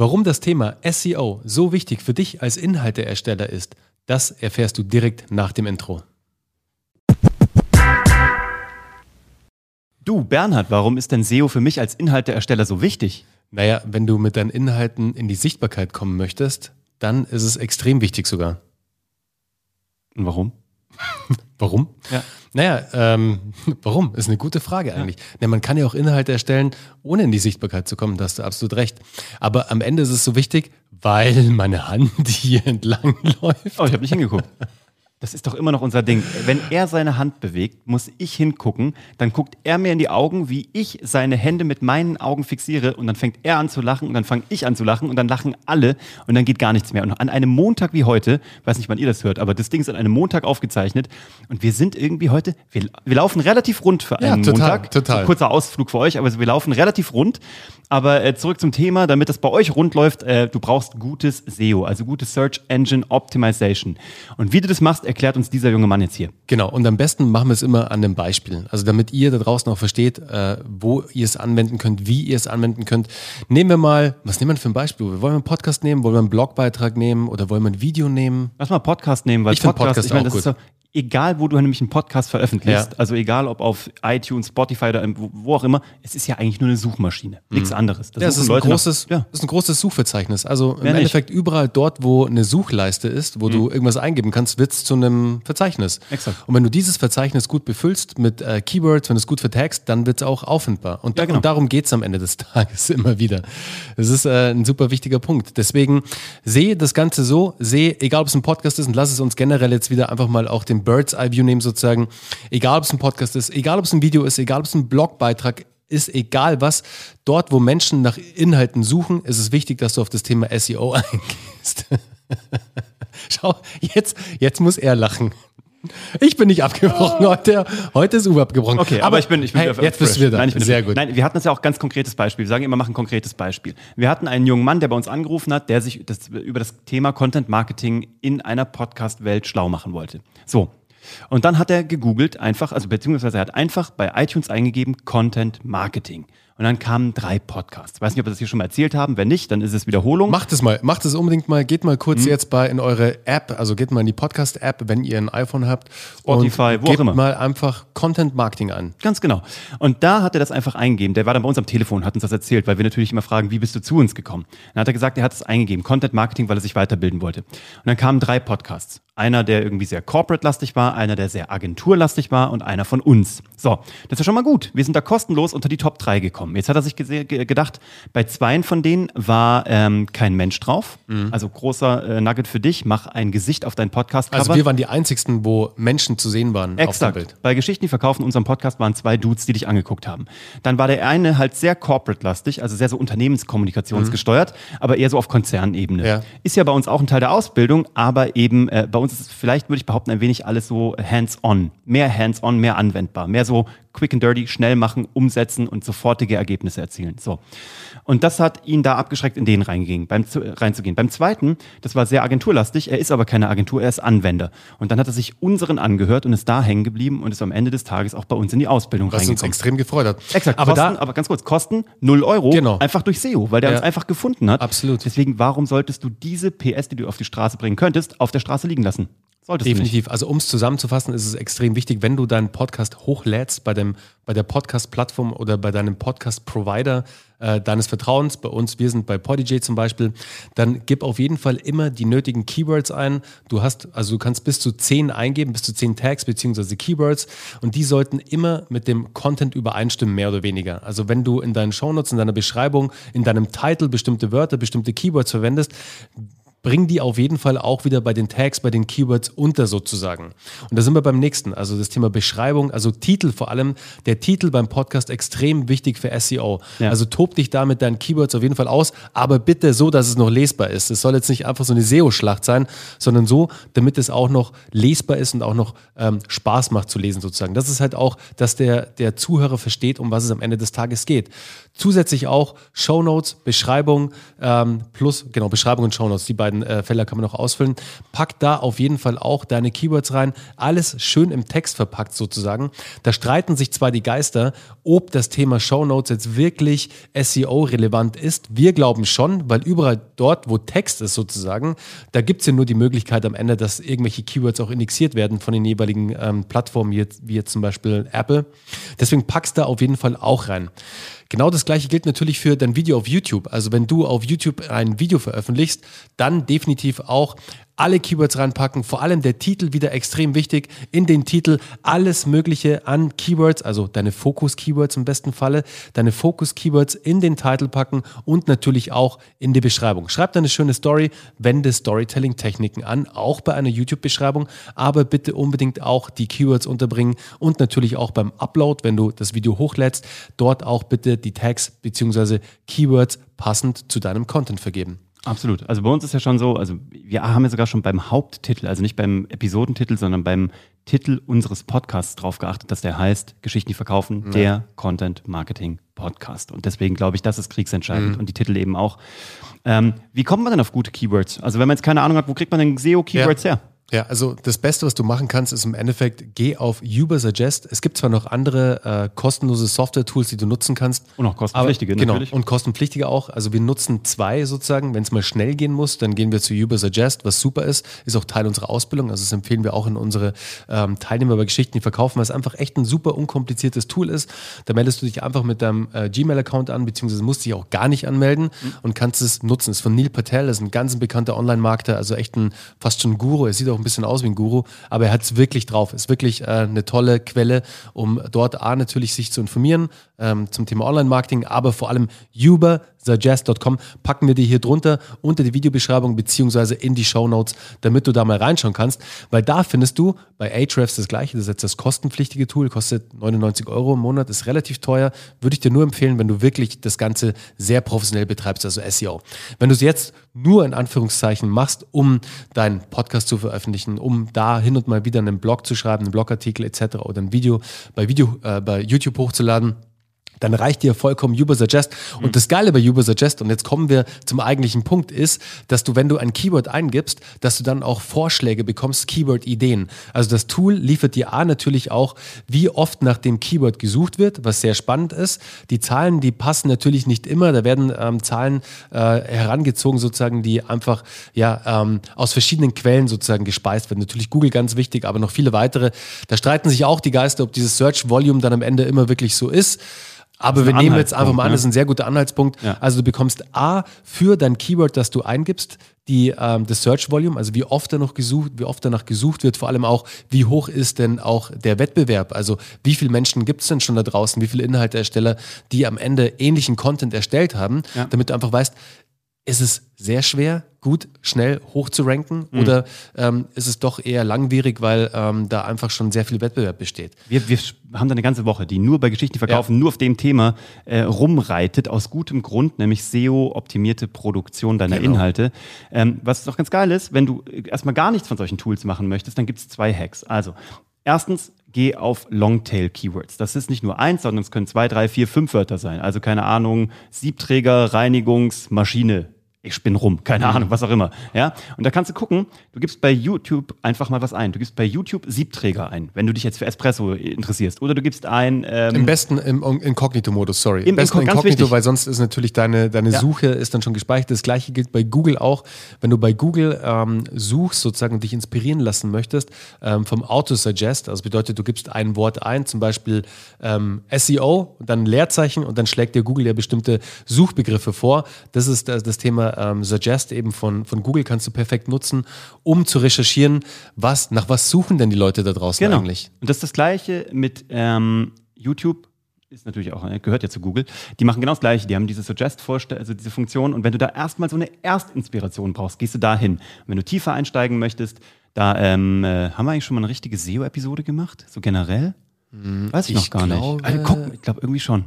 Warum das Thema SEO so wichtig für dich als Inhalteersteller ist, das erfährst du direkt nach dem Intro. Du, Bernhard, warum ist denn SEO für mich als Inhalteersteller so wichtig? Naja, wenn du mit deinen Inhalten in die Sichtbarkeit kommen möchtest, dann ist es extrem wichtig sogar. Und warum? Warum? Ja. Naja, ähm, warum? Ist eine gute Frage eigentlich. Ja. man kann ja auch Inhalte erstellen, ohne in die Sichtbarkeit zu kommen, da hast du absolut recht. Aber am Ende ist es so wichtig, weil meine Hand hier entlang läuft. Oh, ich habe nicht hingeguckt. Das ist doch immer noch unser Ding. Wenn er seine Hand bewegt, muss ich hingucken. Dann guckt er mir in die Augen, wie ich seine Hände mit meinen Augen fixiere. Und dann fängt er an zu lachen und dann fange ich an zu lachen und dann lachen alle und dann geht gar nichts mehr. Und an einem Montag wie heute, weiß nicht, wann ihr das hört, aber das Ding ist an einem Montag aufgezeichnet. Und wir sind irgendwie heute, wir, wir laufen relativ rund für einen ja, total, Montag. Total. So kurzer Ausflug für euch, aber wir laufen relativ rund. Aber äh, zurück zum Thema, damit das bei euch rund läuft, äh, du brauchst gutes SEO, also gutes Search Engine Optimization. Und wie du das machst, erklärt uns dieser junge Mann jetzt hier. Genau, und am besten machen wir es immer an den Beispielen. Also damit ihr da draußen auch versteht, äh, wo ihr es anwenden könnt, wie ihr es anwenden könnt. Nehmen wir mal, was nehmen wir für ein Beispiel? Wollen wir einen Podcast nehmen? Wollen wir einen Blogbeitrag nehmen? Oder wollen wir ein Video nehmen? Lass mal Podcast nehmen, weil ich Podcast, Podcast ich meine, das gut. ist so, egal wo du nämlich einen Podcast veröffentlichst, Ja. also egal ob auf iTunes, Spotify oder wo, auch immer, es ist ja eigentlich nur eine Suchmaschine, nichts anderes. Da Ja, es ist ein, Leute nach- großes, ja. ist ein großes Suchverzeichnis. Also im nicht? Endeffekt überall dort, wo eine Suchleiste ist, wo du irgendwas eingeben kannst, wird es zu einem Verzeichnis. Exakt. Und wenn du dieses Verzeichnis gut befüllst mit äh, Keywords, wenn du es gut vertagst, dann wird es auch auffindbar. Und, Ja, genau. und darum geht es am Ende des Tages immer wieder. Das ist äh, ein super wichtiger Punkt. Deswegen sehe das Ganze so, sehe, egal ob es ein Podcast ist, und lass es uns generell jetzt wieder einfach mal auch den Bird's Eye View nehmen sozusagen, egal ob es ein Podcast ist, egal ob es ein Video ist, egal ob es ein Blogbeitrag ist egal was, dort wo Menschen nach Inhalten suchen, ist es wichtig, dass du auf das Thema SEO eingehst. Schau, jetzt, jetzt muss er lachen. Ich bin nicht abgebrochen heute. Heute ist Uwe abgebrochen. Okay, aber, ich bin, ich bin hey, jetzt bist du wieder da. Nein, ich bin Sehr gut. Nein, wir hatten das ja auch ganz konkretes Beispiel. Wir sagen immer, machen ein konkretes Beispiel. Wir hatten einen jungen Mann, der bei uns angerufen hat, der sich das, über das Thema Content Marketing in einer Podcast-Welt schlau machen wollte. So. Und dann hat er gegoogelt einfach, also beziehungsweise er hat einfach bei iTunes eingegeben Content Marketing. Und dann kamen drei Podcasts. Weiß nicht, ob wir das hier schon mal erzählt haben. Wenn nicht, dann ist es Wiederholung. Macht es mal, macht es unbedingt mal, geht mal kurz Mhm. jetzt bei in eure App, also geht mal in die Podcast-App, wenn ihr ein iPhone habt. Spotify, und wo auch gebt immer. mal einfach Content Marketing an. Ganz genau. Und da hat er das einfach eingegeben. Der war dann bei uns am Telefon, hat uns das erzählt, weil wir natürlich immer fragen, wie bist du zu uns gekommen? Dann hat er gesagt, er hat es eingegeben, Content Marketing, weil er sich weiterbilden wollte. Und dann kamen drei Podcasts. Einer, der irgendwie sehr corporate-lastig war, einer, der sehr agenturlastig war und einer von uns. So, das ist ja schon mal gut. Wir sind da kostenlos unter die Top 3 gekommen. Jetzt hat er sich gedacht, bei zweien von denen war ähm, kein Mensch drauf. Also großer äh, Nugget für dich, mach ein Gesicht auf dein Podcast-Cover. Also wir waren die einzigsten, wo Menschen zu sehen waren auf dem Exakt. Bild. Bei Geschichten, die verkaufen, in unserem Podcast waren zwei Dudes, die dich angeguckt haben. Dann war der eine halt sehr corporate-lastig, also sehr so unternehmenskommunikationsgesteuert, aber eher so auf Konzernebene. Ja. Ist ja bei uns auch ein Teil der Ausbildung, aber eben äh, bei uns ist es vielleicht, würde ich behaupten, ein wenig alles so hands-on. Mehr hands-on, mehr anwendbar. Mehr so quick and dirty, schnell machen, umsetzen und sofortige Ergebnisse erzielen. So. Und das hat ihn da abgeschreckt, in den reingehen, beim, zu- reinzugehen. Beim zweiten, das war sehr agenturlastig, er ist aber keine Agentur, er ist Anwender. Und dann hat er sich unseren angehört und ist da hängen geblieben und ist am Ende des Tages auch bei uns in die Ausbildung Was uns reingekommen. extrem gefreut hat. Exakt, Aber Kosten, da, aber ganz kurz, Kosten 0 Euro, Genau. einfach durch SEO, weil der Ja. uns einfach gefunden hat. Absolut. Deswegen, warum solltest du diese PS, die du auf die Straße bringen könntest, auf der Straße liegen lassen? Solltest. Definitiv. Also um es zusammenzufassen, ist es extrem wichtig, wenn du deinen Podcast hochlädst bei, dem, bei der Podcast-Plattform oder bei deinem Podcast-Provider äh, deines Vertrauens, bei uns, wir sind bei Podijay zum Beispiel, dann gib auf jeden Fall immer die nötigen Keywords ein. Du hast, also du kannst bis zu zehn eingeben, bis zu zehn Tags beziehungsweise Keywords und die sollten immer mit dem Content übereinstimmen, mehr oder weniger. Also wenn du in deinen Shownotes, in deiner Beschreibung, in deinem Titel bestimmte Wörter, bestimmte Keywords verwendest, bring die auf jeden Fall auch wieder bei den Tags, bei den Keywords unter sozusagen. Und da sind wir beim nächsten, also das Thema Beschreibung, also Titel vor allem, der Titel beim Podcast extrem wichtig für SEO. Ja. Also tob dich da mit deinen Keywords auf jeden Fall aus, aber bitte so, dass es noch lesbar ist. Es soll jetzt nicht einfach so eine SEO-Schlacht sein, sondern so, damit es auch noch lesbar ist und auch noch ähm, Spaß macht zu lesen sozusagen. Das ist halt auch, dass der, der Zuhörer versteht, um was es am Ende des Tages geht. Zusätzlich auch Shownotes, Beschreibung ähm, plus, genau, Beschreibung und Shownotes, die beiden beiden äh, Felder kann man noch ausfüllen. Pack da auf jeden Fall auch deine Keywords rein. Alles schön im Text verpackt sozusagen. Da streiten sich zwar die Geister, ob das Thema Show Notes jetzt wirklich SEO-relevant ist. Wir glauben schon, weil überall dort, wo Text ist sozusagen, da gibt es ja nur die Möglichkeit am Ende, dass irgendwelche Keywords auch indexiert werden von den jeweiligen ähm, Plattformen, wie jetzt, wie jetzt zum Beispiel Apple. Deswegen packst da auf jeden Fall auch rein. Genau das gleiche gilt natürlich für dein Video auf YouTube. Also wenn du auf YouTube ein Video veröffentlichst, dann definitiv auch alle Keywords reinpacken, vor allem der Titel wieder extrem wichtig. In den Titel alles Mögliche an Keywords, also deine Fokus-Keywords im besten Falle, deine Fokus-Keywords in den Titel packen und natürlich auch in die Beschreibung. Schreib eine schöne Story, wende Storytelling-Techniken an, auch bei einer YouTube-Beschreibung, aber bitte unbedingt auch die Keywords unterbringen und natürlich auch beim Upload, wenn du das Video hochlädst, dort auch bitte die Tags bzw. Keywords passend zu deinem Content vergeben. Absolut. Also bei uns ist ja schon so, also wir haben ja sogar schon beim Haupttitel, also nicht beim Episodentitel, sondern beim Titel unseres Podcasts drauf geachtet, dass der heißt Geschichten, die verkaufen, ja. der Content Marketing Podcast. Und deswegen glaube ich, das ist kriegsentscheidend mhm. und die Titel eben auch. Ähm, wie kommt man denn auf gute Keywords? Also wenn man jetzt keine Ahnung hat, wo kriegt man denn SEO-Keywords ja. her? Ja, also das Beste, was du machen kannst, ist im Endeffekt, geh auf Ubersuggest. Es gibt zwar noch andere äh, kostenlose Software-Tools, die du nutzen kannst. Und auch kostenpflichtige, aber, Genau, und kostenpflichtige auch. Also wir nutzen zwei sozusagen. Wenn es mal schnell gehen muss, dann gehen wir zu Ubersuggest, was super ist. Ist auch Teil unserer Ausbildung. Also das empfehlen wir auch in unsere ähm, Teilnehmer bei Geschichten, die verkaufen, weil es einfach echt ein super unkompliziertes Tool ist. Da meldest du dich einfach mit deinem äh, Gmail-Account an, beziehungsweise musst dich auch gar nicht anmelden mhm. und kannst es nutzen. Das ist von Neil Patel, das ist ein ganz bekannter Online-Markter, also echt ein fast schon Guru. Er sieht auch ein bisschen aus wie ein Guru aber er hat es wirklich drauf. Ist wirklich äh, eine tolle Quelle, um dort A natürlich sich zu informieren ähm, zum Thema Online-Marketing, aber vor allem ubersuggest.com packen wir dir hier drunter unter die Videobeschreibung beziehungsweise in die Show Notes, damit du da mal reinschauen kannst, weil da findest du bei Ahrefs das gleiche, das ist jetzt das kostenpflichtige Tool, kostet 99 Euro im Monat, ist relativ teuer, würde ich dir nur empfehlen, wenn du wirklich das Ganze sehr professionell betreibst, also SEO. Wenn du es jetzt nur in Anführungszeichen machst, um deinen Podcast zu veröffentlichen, um da hin und mal wieder einen Blog zu schreiben, einen Blogartikel etc. oder ein Video bei, Video, äh, bei YouTube hochzuladen, dann reicht dir vollkommen Ubersuggest. Und mhm. das Geile bei Ubersuggest, und jetzt kommen wir zum eigentlichen Punkt, ist, dass du, wenn du ein Keyword eingibst, dass du dann auch Vorschläge bekommst, Keyword-Ideen. Also das Tool liefert dir A natürlich auch, wie oft nach dem Keyword gesucht wird, was sehr spannend ist. Die Zahlen, die passen natürlich nicht immer. Da werden ähm, Zahlen äh, herangezogen, sozusagen, die einfach ja, ähm, aus verschiedenen Quellen sozusagen gespeist werden. Natürlich Google ganz wichtig, aber noch viele weitere. Da streiten sich auch die Geister, ob dieses Search Volume dann am Ende immer wirklich so ist. Aber wir nehmen jetzt einfach mal an, das ist ein sehr guter Anhaltspunkt. Ja. Also du bekommst A für dein Keyword, das du eingibst, die, ähm, das Search Volume, also wie oft danach gesucht, wie oft danach gesucht wird, vor allem auch, wie hoch ist denn auch der Wettbewerb? Also wie viele Menschen gibt es denn schon da draußen, wie viele Inhalteersteller, die am Ende ähnlichen Content erstellt haben, ja. damit du einfach weißt, ist es sehr schwer, gut, schnell hoch zu ranken mhm. oder ähm, ist es doch eher langwierig, weil ähm, da einfach schon sehr viel Wettbewerb besteht? Wir, wir haben da eine ganze Woche, die nur bei Geschichten verkaufen, ja. nur auf dem Thema äh, rumreitet, aus gutem Grund, nämlich SEO-optimierte Produktion deiner genau. Inhalte. Ähm, was doch ganz geil ist, wenn du erstmal gar nichts von solchen Tools machen möchtest, dann gibt es zwei Hacks. Also, erstens, geh auf Longtail-Keywords. Das ist nicht nur eins, sondern es können zwei, drei, vier, fünf Wörter sein. Also keine Ahnung, Siebträger, Reinigungsmaschine ich spinne rum, keine mhm. Ahnung, was auch immer. Ja? Und da kannst du gucken, du gibst bei YouTube einfach mal was ein. Du gibst bei YouTube Siebträger ein, wenn du dich jetzt für Espresso interessierst. Oder du gibst ein. Ähm, Im besten im Inkognito-Modus, sorry. Im, Im besten Inko Inkognito, weil sonst ist natürlich deine, deine ja. Suche ist dann schon gespeichert. Das gleiche gilt bei Google auch. Wenn du bei Google ähm, suchst, sozusagen und dich inspirieren lassen möchtest, ähm, vom Auto-Suggest, also bedeutet, du gibst ein Wort ein, zum Beispiel ähm, SEO, dann ein Leerzeichen und dann schlägt dir Google ja bestimmte Suchbegriffe vor. Das ist das, das Thema ähm, Suggest eben von, von Google kannst du perfekt nutzen, um zu recherchieren, was, nach was suchen denn die Leute da draußen genau. eigentlich. Und das ist das Gleiche mit ähm, YouTube ist natürlich auch, äh, gehört ja zu Google, die machen genau das Gleiche. Die haben diese Suggest, also diese Funktion. Und wenn du da erstmal so eine Erstinspiration brauchst, gehst du da hin. wenn du tiefer einsteigen möchtest, da ähm, äh, haben wir eigentlich schon mal eine richtige SEO-Episode gemacht, so generell? Hm, Weiß ich, ich noch gar glaube, nicht. Also, guck, ich glaube irgendwie schon.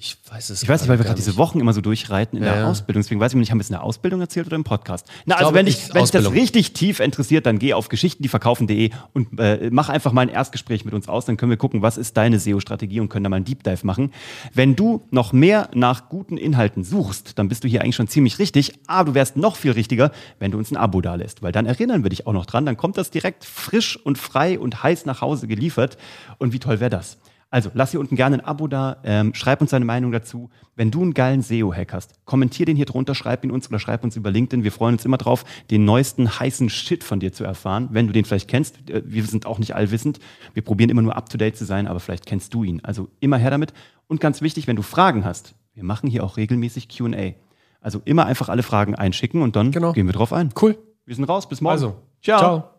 Ich weiß es Ich weiß nicht, weil wir gerade diese Wochen immer so durchreiten in Ja, der ja. Ausbildung. Deswegen weiß ich nicht, haben wir es in der Ausbildung erzählt oder im Podcast? Na, also glaube, wenn, ich- dich, wenn dich das richtig tief interessiert, dann geh auf geschichtendieverkaufen.de und äh, mach einfach mal ein Erstgespräch mit uns aus. Dann können wir gucken, was ist deine SEO-Strategie und können da mal einen Deep Dive machen. Wenn du noch mehr nach guten Inhalten suchst, dann bist du hier eigentlich schon ziemlich richtig. Aber du wärst noch viel richtiger, wenn du uns ein Abo dalässt. Weil dann erinnern wir dich auch noch dran. Dann kommt das direkt frisch und frei und heiß nach Hause geliefert. Und wie toll wäre das? Also lass hier unten gerne ein Abo da, ähm, schreib uns deine Meinung dazu. Wenn du einen geilen SEO-Hack hast, kommentier den hier drunter, schreib ihn uns oder schreib uns über LinkedIn. Wir freuen uns immer drauf, den neuesten heißen Shit von dir zu erfahren, wenn du den vielleicht kennst. Äh, Wir sind auch nicht allwissend. Wir probieren immer nur up-to-date zu sein, aber vielleicht kennst du ihn. Also immer her damit. Und ganz wichtig, wenn du Fragen hast, wir machen hier auch regelmäßig Q&A. Also immer einfach alle Fragen einschicken und dann Genau. gehen wir drauf ein. Cool. Wir sind raus, bis morgen. Also, ciao. ciao.